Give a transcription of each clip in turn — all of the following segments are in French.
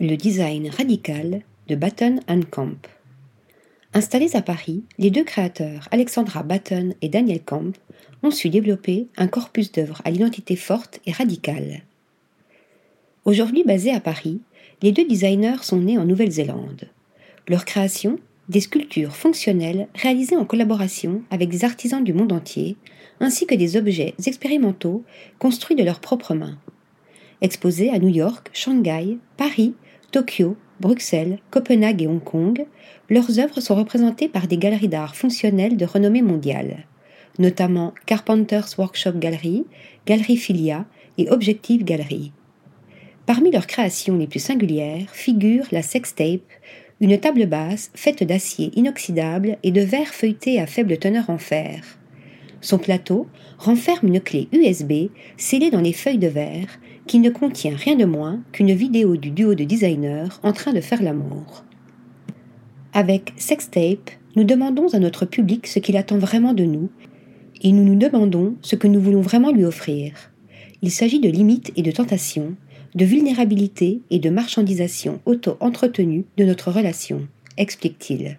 le design radical de Batten Camp. Installés à Paris, les deux créateurs, Alexandra Batten et Daniel Camp, ont su développer un corpus d'œuvres à l'identité forte et radicale. Aujourd'hui basés à Paris, les deux designers sont nés en Nouvelle-Zélande. Leur création, des sculptures fonctionnelles réalisées en collaboration avec des artisans du monde entier, ainsi que des objets expérimentaux construits de leurs propres mains. Exposés à New York, Shanghai, Paris, Tokyo, Bruxelles, Copenhague et Hong Kong, leurs œuvres sont représentées par des galeries d'art fonctionnelles de renommée mondiale, notamment Carpenter's Workshop Gallery, Galerie Filia et Objective Gallery. Parmi leurs créations les plus singulières figure la sextape, une table basse faite d'acier inoxydable et de verre feuilleté à faible teneur en fer. Son plateau renferme une clé USB scellée dans les feuilles de verre qui ne contient rien de moins qu'une vidéo du duo de designers en train de faire l'amour. Avec Sextape, nous demandons à notre public ce qu'il attend vraiment de nous et nous nous demandons ce que nous voulons vraiment lui offrir. Il s'agit de limites et de tentations, de vulnérabilité et de marchandisation auto-entretenue de notre relation, explique-t-il.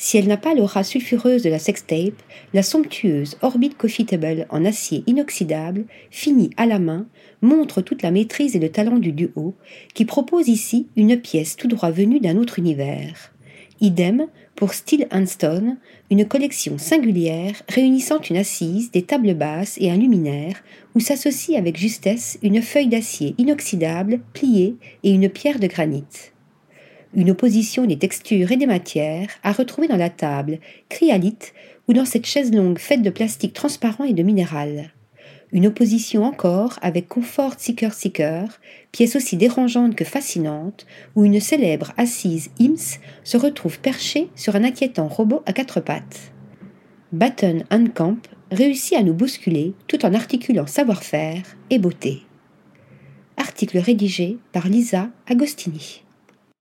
Si elle n'a pas l'aura sulfureuse de la sextape, la somptueuse Orbit Coffee Table en acier inoxydable, finie à la main, montre toute la maîtrise et le talent du duo, qui propose ici une pièce tout droit venue d'un autre univers. Idem pour Steel and Stone, une collection singulière réunissant une assise, des tables basses et un luminaire, où s'associe avec justesse une feuille d'acier inoxydable pliée et une pierre de granit une opposition des textures et des matières à retrouver dans la table, cryalite ou dans cette chaise longue faite de plastique transparent et de minéral. Une opposition encore avec Comfort Seeker Seeker, pièce aussi dérangeante que fascinante, où une célèbre assise IMS se retrouve perchée sur un inquiétant robot à quatre pattes. Batten Camp réussit à nous bousculer tout en articulant savoir-faire et beauté. Article rédigé par Lisa Agostini.